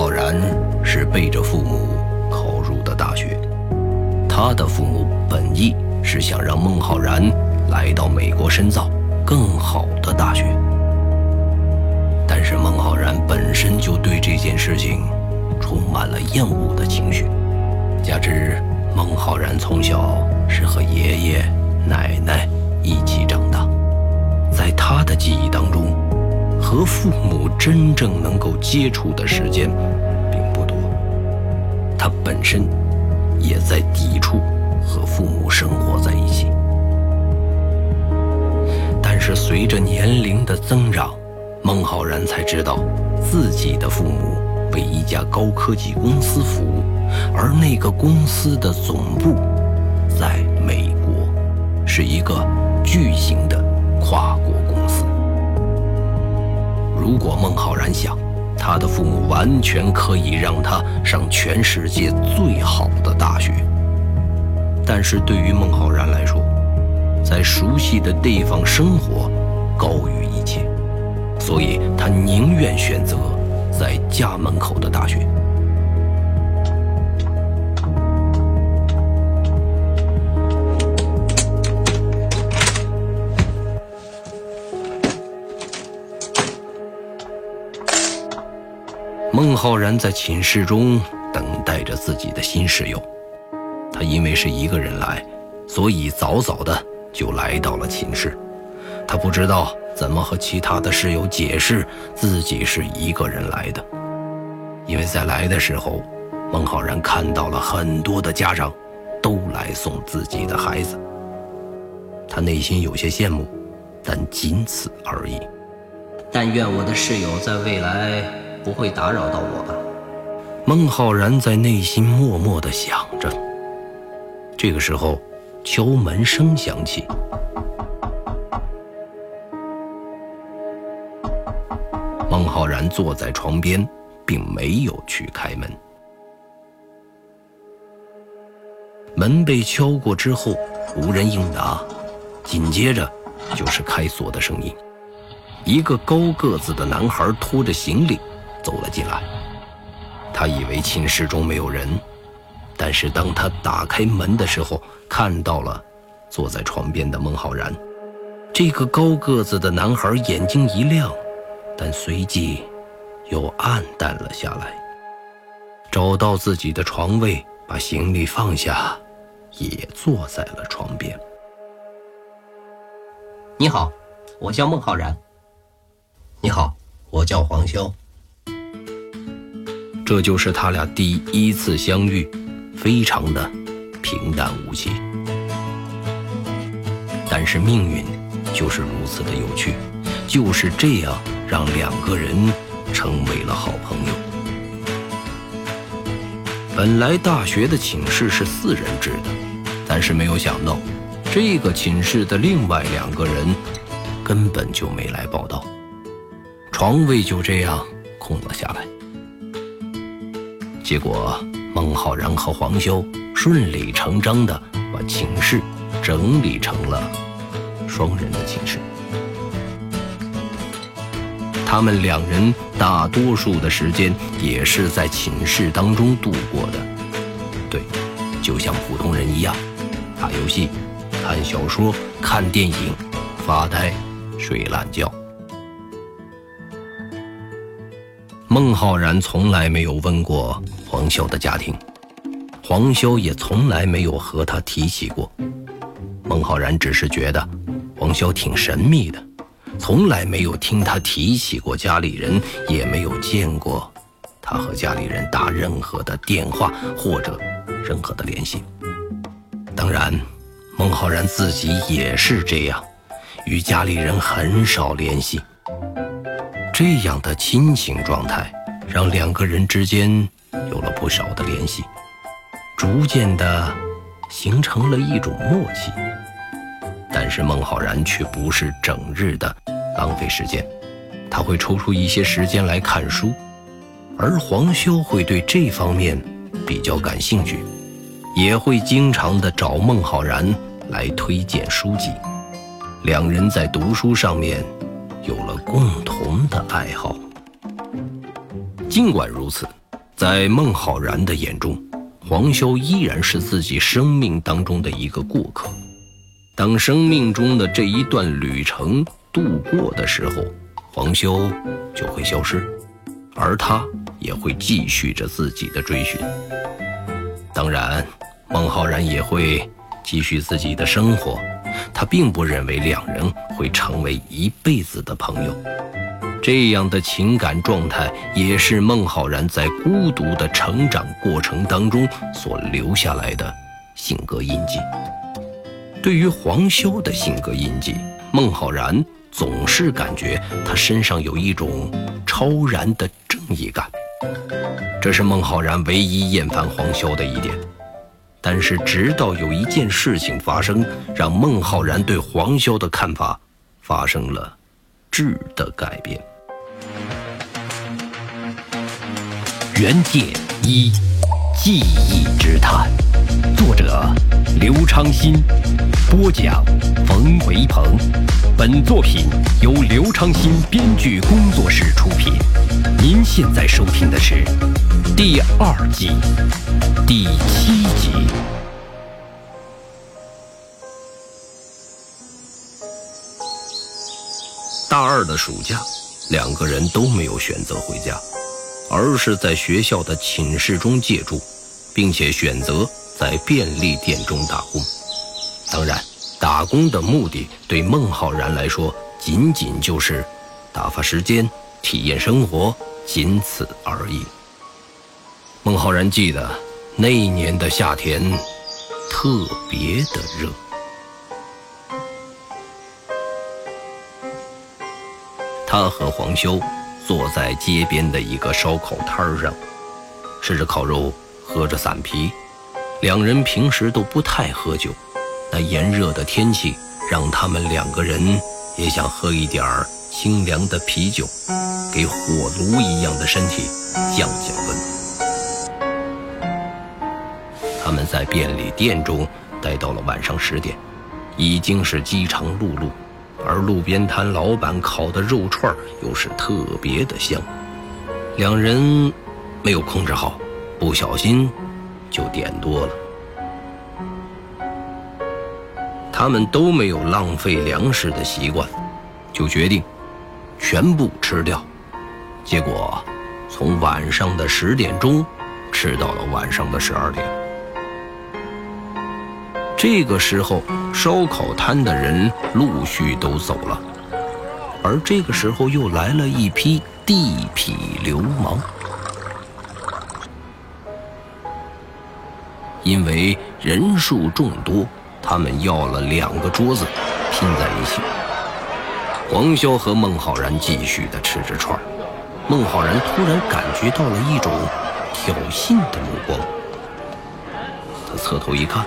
浩然是背着父母考入的大学，他的父母本意是想让孟浩然来到美国深造更好的大学，但是孟浩然本身就对这件事情充满了厌恶的情绪，加之孟浩然从小是和爷爷奶奶一起长大，在他的记忆当中。和父母真正能够接触的时间，他本身也在抵触和父母生活在一起。但是随着年龄的增长，孟浩然才知道，自己的父母为一家高科技公司服务，而那个公司的总部在美国，是一个巨型的跨国公司。如果孟浩然想，他的父母完全可以让他上全世界最好的大学。但是对于孟浩然来说，在熟悉的地方生活高于一切，所以他宁愿选择在家门口的大学。孟浩然在寝室中等待着自己的新室友。他因为是一个人来，所以早早的就来到了寝室。他不知道怎么和其他的室友解释自己是一个人来的，因为在来的时候，孟浩然看到了很多的家长都来送自己的孩子。他内心有些羡慕，但仅此而已。但愿我的室友在未来。不会打扰到我吧？孟浩然在内心默默的想着。这个时候，敲门声响起。孟浩然坐在床边，并没有去开门。门被敲过之后，无人应答，紧接着就是开锁的声音。一个高个子的男孩拖着行李。走了进来，他以为寝室中没有人，但是当他打开门的时候，看到了坐在床边的孟浩然。这个高个子的男孩眼睛一亮，但随即又暗淡了下来。找到自己的床位，把行李放下，也坐在了床边。你好，我叫孟浩然。你好，我叫黄潇。这就是他俩第一次相遇，非常的平淡无奇。但是命运就是如此的有趣，就是这样让两个人成为了好朋友。本来大学的寝室是四人制的，但是没有想到，这个寝室的另外两个人根本就没来报道，床位就这样空了下来。结果，孟浩然和黄潇顺理成章地把寝室整理成了双人的寝室。他们两人大多数的时间也是在寝室当中度过的，对，就像普通人一样，打游戏、看小说、看电影、发呆、睡懒觉。孟浩然从来没有问过黄潇的家庭，黄潇也从来没有和他提起过。孟浩然只是觉得黄潇挺神秘的，从来没有听他提起过家里人，也没有见过他和家里人打任何的电话或者任何的联系。当然，孟浩然自己也是这样，与家里人很少联系。这样的亲情状态，让两个人之间有了不少的联系，逐渐的形成了一种默契。但是孟浩然却不是整日的浪费时间，他会抽出一些时间来看书，而黄修会对这方面比较感兴趣，也会经常的找孟浩然来推荐书籍，两人在读书上面。有了共同的爱好。尽管如此，在孟浩然的眼中，黄潇依然是自己生命当中的一个过客。当生命中的这一段旅程度过的时候，黄修就会消失，而他也会继续着自己的追寻。当然，孟浩然也会继续自己的生活。他并不认为两人会成为一辈子的朋友。这样的情感状态，也是孟浩然在孤独的成长过程当中所留下来的性格印记。对于黄潇的性格印记，孟浩然总是感觉他身上有一种超然的正义感，这是孟浩然唯一厌烦黄潇的一点。但是，直到有一件事情发生，让孟浩然对黄潇的看法发生了质的改变。原界一记忆之谈，作者刘昌新，播讲冯维鹏。本作品由刘昌新编剧工作室出品。您现在收听的是第二季第七集。大二的暑假，两个人都没有选择回家。而是在学校的寝室中借住，并且选择在便利店中打工。当然，打工的目的对孟浩然来说，仅仅就是打发时间、体验生活，仅此而已。孟浩然记得那一年的夏天特别的热，他和黄修。坐在街边的一个烧烤摊上，吃着烤肉，喝着散啤。两人平时都不太喝酒，那炎热的天气让他们两个人也想喝一点儿清凉的啤酒，给火炉一样的身体降降温。他们在便利店中待到了晚上十点，已经是饥肠辘辘。而路边摊老板烤的肉串又是特别的香，两人没有控制好，不小心就点多了。他们都没有浪费粮食的习惯，就决定全部吃掉。结果从晚上的十点钟吃到了晚上的十二点。这个时候，烧烤摊的人陆续都走了，而这个时候又来了一批地痞流氓。因为人数众多，他们要了两个桌子拼在一起。黄潇和孟浩然继续的吃着串孟浩然突然感觉到了一种挑衅的目光，他侧头一看。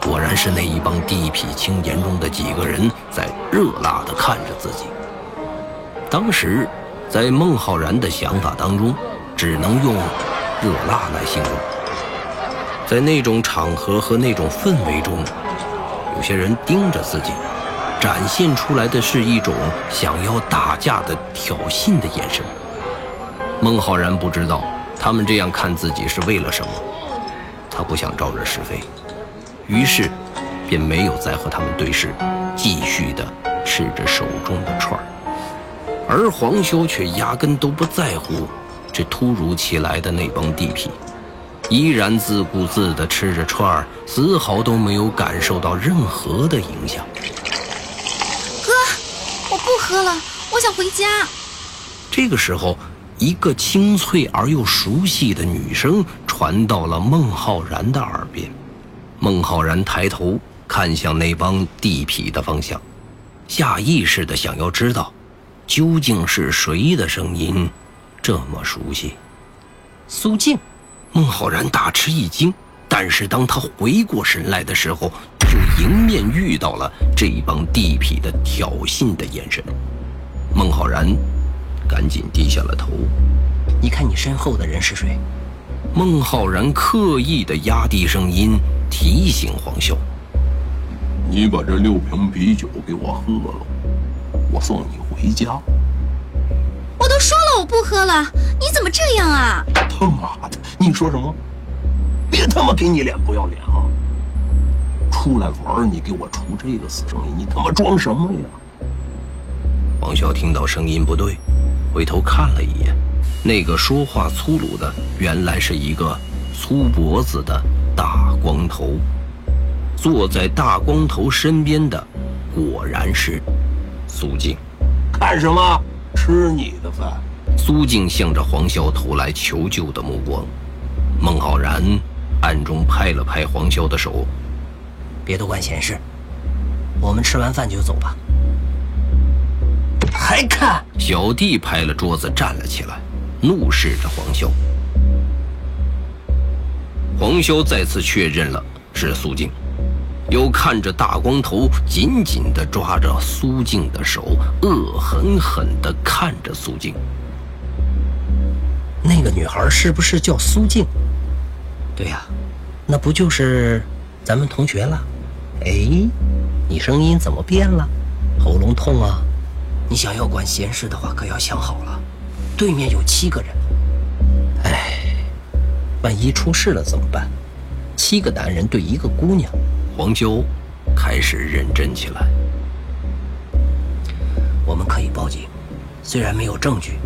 果然是那一帮地痞青年中的几个人在热辣地看着自己。当时，在孟浩然的想法当中，只能用“热辣”来形容。在那种场合和那种氛围中，有些人盯着自己，展现出来的是一种想要打架的挑衅的眼神。孟浩然不知道他们这样看自己是为了什么，他不想招惹是非。于是，便没有再和他们对视，继续的吃着手中的串儿。而黄修却压根都不在乎这突如其来的那帮地痞，依然自顾自地吃着串儿，丝毫都没有感受到任何的影响。哥，我不喝了，我想回家。这个时候，一个清脆而又熟悉的女声传到了孟浩然的耳边。孟浩然抬头看向那帮地痞的方向，下意识的想要知道，究竟是谁的声音这么熟悉？苏静。孟浩然大吃一惊，但是当他回过神来的时候，就迎面遇到了这帮地痞的挑衅的眼神。孟浩然赶紧低下了头，你看你身后的人是谁？孟浩然刻意的压低声音提醒黄潇：“你把这六瓶啤酒给我喝了，我送你回家。”我都说了我不不喝了。你怎么这样啊？他妈的，你说什么？别他妈给你脸不要脸啊！出来玩，你给我出这个死声音，你他妈装什么呀？黄潇听到声音不对，回头看了一眼，那个说话粗鲁的，原来是一个粗脖子的大光头。坐在大光头身边的，果然是苏静。看什么？吃你的饭！苏静向着黄潇投来求救的目光。孟浩然暗中拍了拍黄潇的手。别多管闲事，我们吃完饭就走吧。还看？小弟拍了桌子站了起来，怒视着黄潇。黄潇再次确认了是苏静，又看着大光头紧紧地抓着苏静的手，恶狠狠地看着苏静。那个女孩是不是叫苏静？对呀，那不就是咱们同学了？哎，你声音怎么变了？喉咙痛啊？你想要管闲事的话，可要想好了。对面有七个人，哎，万一出事了怎么办？七个男人对一个姑娘，黄修开始认真起来。我们可以报警，虽然没有证据，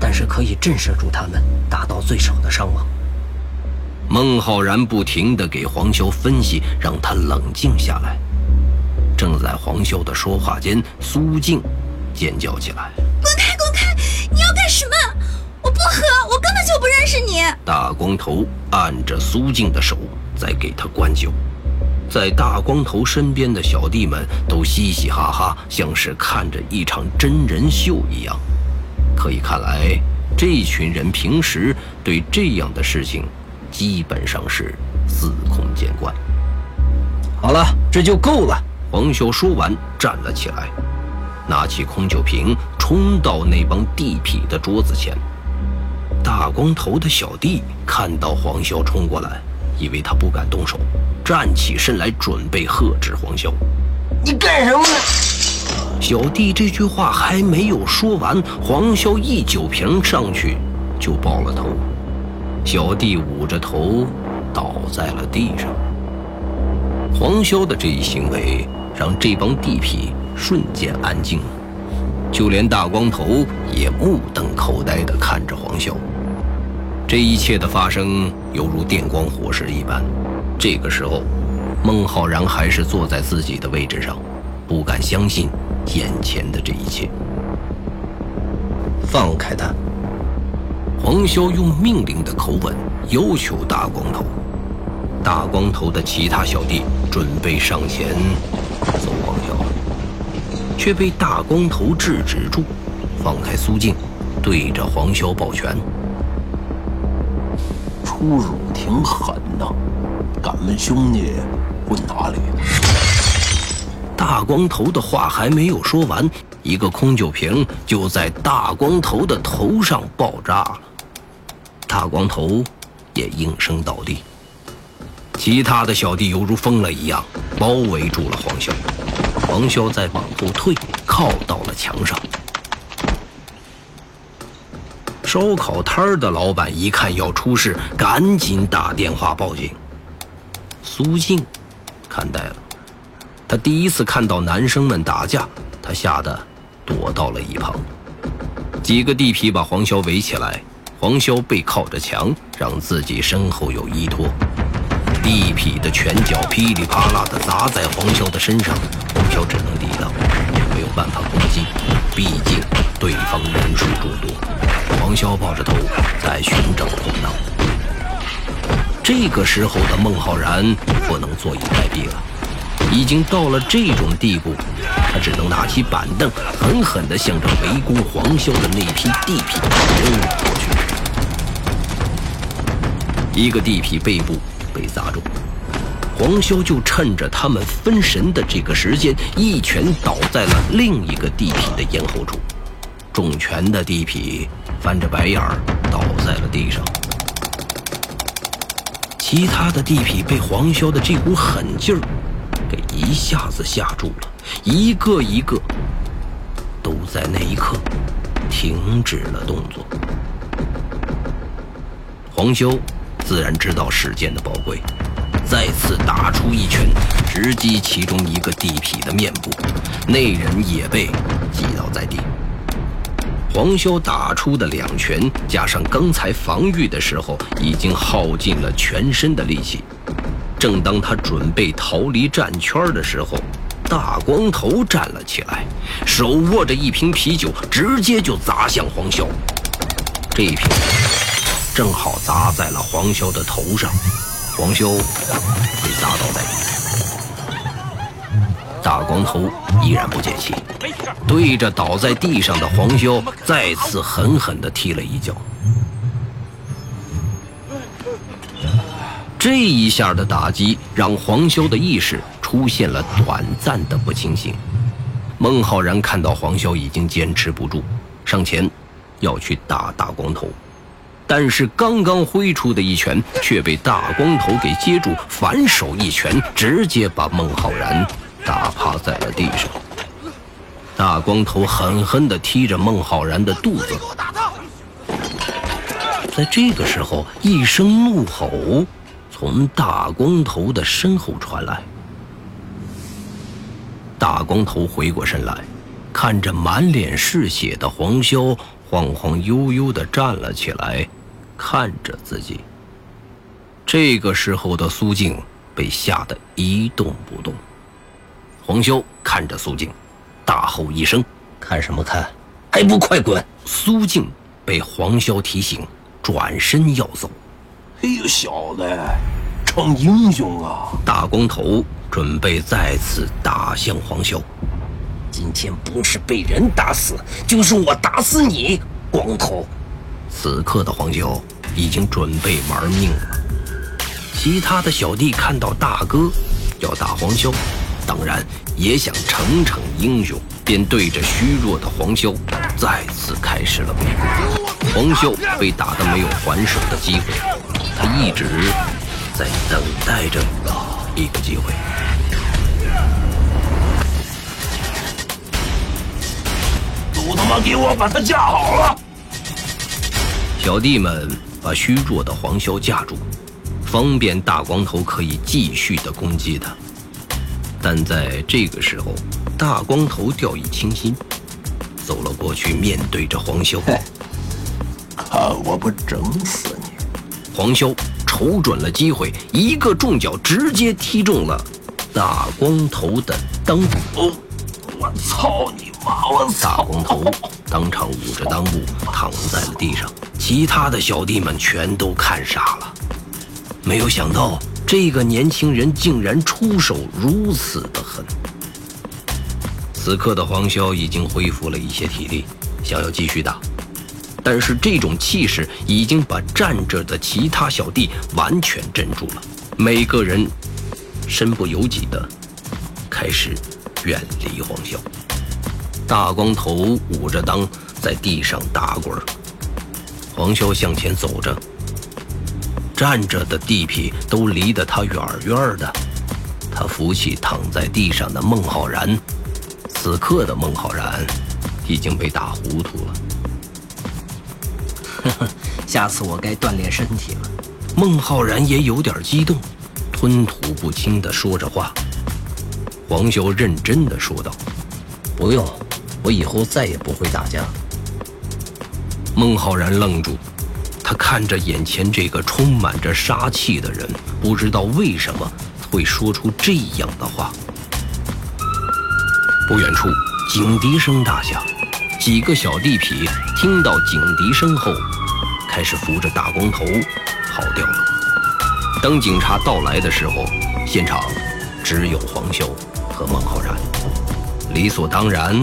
但是可以震慑住他们，达到最少的伤亡。孟浩然不停地给黄潇分析，让他冷静下来。正在黄潇的说话间，苏静尖叫起来：“大光头按着苏静的手，在给他灌酒。在大光头身边的小弟们都嘻嘻哈哈，像是看着一场真人秀一样。可以看来，这群人平时对这样的事情。基本上是司空见惯。好了，这就够了。黄秀说完，站了起来，拿起空酒瓶，冲到那帮地痞的桌子前。大光头的小弟看到黄潇冲过来，以为他不敢动手，站起身来准备喝止黄潇。你干什么呢？小弟这句话还没有说完，黄潇一酒瓶上去就爆了头。小弟捂着头倒在了地上。黄潇的这一行为让这帮地痞瞬间安静了，就连大光头也目瞪口呆地看着黄潇。这一切的发生犹如电光火石一般。这个时候，孟浩然还是坐在自己的位置上，不敢相信眼前的这一切。放开他！黄潇用命令的口吻要求大光头。大光头的其他小弟准备上前揍黄潇，却被大光头制止住，放开苏静，对着黄潇抱拳：“出手挺狠的，敢问兄弟滚哪里？”大光头的话还没有说完，一个空酒瓶就在大光头的头上爆炸了。大光头也应声倒地，其他的小弟犹如疯了一样包围住了黄潇。黄潇在往后退，靠到了墙上。烧烤摊的老板一看要出事，赶紧打电话报警。苏静看呆了，他第一次看到男生们打架，他吓得躲到了一旁。几个地痞把黄潇围起来。黄潇背靠着墙，让自己身后有依托。地痞的拳脚噼里啪啦地砸在黄潇的身上，黄潇只能抵挡，也没有办法攻击。毕竟对方人数众多。黄潇抱着头在寻找空档。这个时候的孟浩然不能坐以待毙了，已经到了这种地步，他只能拿起板凳，狠狠地向着围攻黄潇的那批地痞扔了过去。一个地痞背部被砸中，黄潇就趁着他们分神的这个时间，一拳倒在了另一个地痞的咽喉处。重拳的地痞翻着白眼儿倒在了地上。其他的地痞被黄潇的这股狠劲儿给一下子吓住了，一个一个都在那一刻停止了动作。黄修自然知道事件的宝贵，再次打出一拳，直击其中一个地痞的面部，那人也被击倒在地。黄潇打出的两拳，加上刚才防御的时候，已经耗尽了全身的力气。正当他准备逃离战圈的时候，大光头站了起来，手握着一瓶啤酒，直接就砸向黄潇。这一瓶正好砸在了黄潇的头上，黄潇被砸倒在地。大光头依然不解气，对着倒在地上的黄潇再次狠狠地踢了一脚。这一下的打击让黄潇的意识。出现了短暂的不清醒，孟浩然看到黄潇已经坚持不住，上前要去打大光头，但是刚刚挥出的一拳却被大光头给接住，反手一拳直接把孟浩然打趴在了地上。大光头狠狠地踢着孟浩然的肚子，在这个时候，一声怒吼从大光头的身后传来。大光头回过身来，看着满脸是血的黄潇，晃晃悠悠地站了起来，看着自己。这个时候的苏静被吓得一动不动。黄潇看着苏静，大吼一声：“看什么看？还不快滚！”苏静被黄潇提醒，转身要走。哎呦，小子，逞英雄啊！大光头。准备再次打向黄潇。今天不是被人打死，就是我打死你，光头！此刻的黄潇已经准备玩命了。其他的小弟看到大哥要打黄潇，当然也想逞逞英雄，便对着虚弱的黄潇再次开始了围攻。黄潇被打得没有还手的机会，他一直在等待着一个机会。都他妈给我把他架好了！小弟们把虚弱的黄潇架住，方便大光头可以继续的攻击他。但在这个时候，大光头掉以轻心，走了过去，面对着黄潇：“看我不整死你！”黄潇瞅准了机会，一个重脚直接踢中了大光头的裆部。我操你妈！我大光头当场捂着裆部躺在了地上，其他的小弟们全都看傻了。没有想到这个年轻人竟然出手如此的狠。此刻的黄潇已经恢复了一些体力，想要继续打，但是这种气势已经把站着的其他小弟完全镇住了，每个人身不由己的开始。远离黄潇，大光头捂着裆在地上打滚。黄潇向前走着，站着的地痞都离得他远远的。他扶起躺在地上的孟浩然，此刻的孟浩然已经被打糊涂了。呵呵，下次我该锻炼身体了。孟浩然也有点激动，吞吐不清地说着话。黄潇认真的说道：“不用，我以后再也不会打架。”孟浩然愣住，他看着眼前这个充满着杀气的人，不知道为什么会说出这样的话。不远处，警笛声大响，几个小地痞听到警笛声后，开始扶着大光头跑掉了。当警察到来的时候，现场只有黄潇。和孟浩然，理所当然，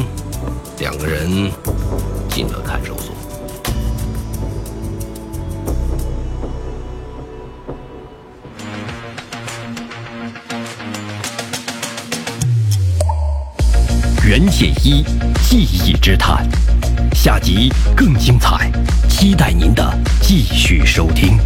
两个人进了看守所。袁剑一记忆之谈，下集更精彩，期待您的继续收听。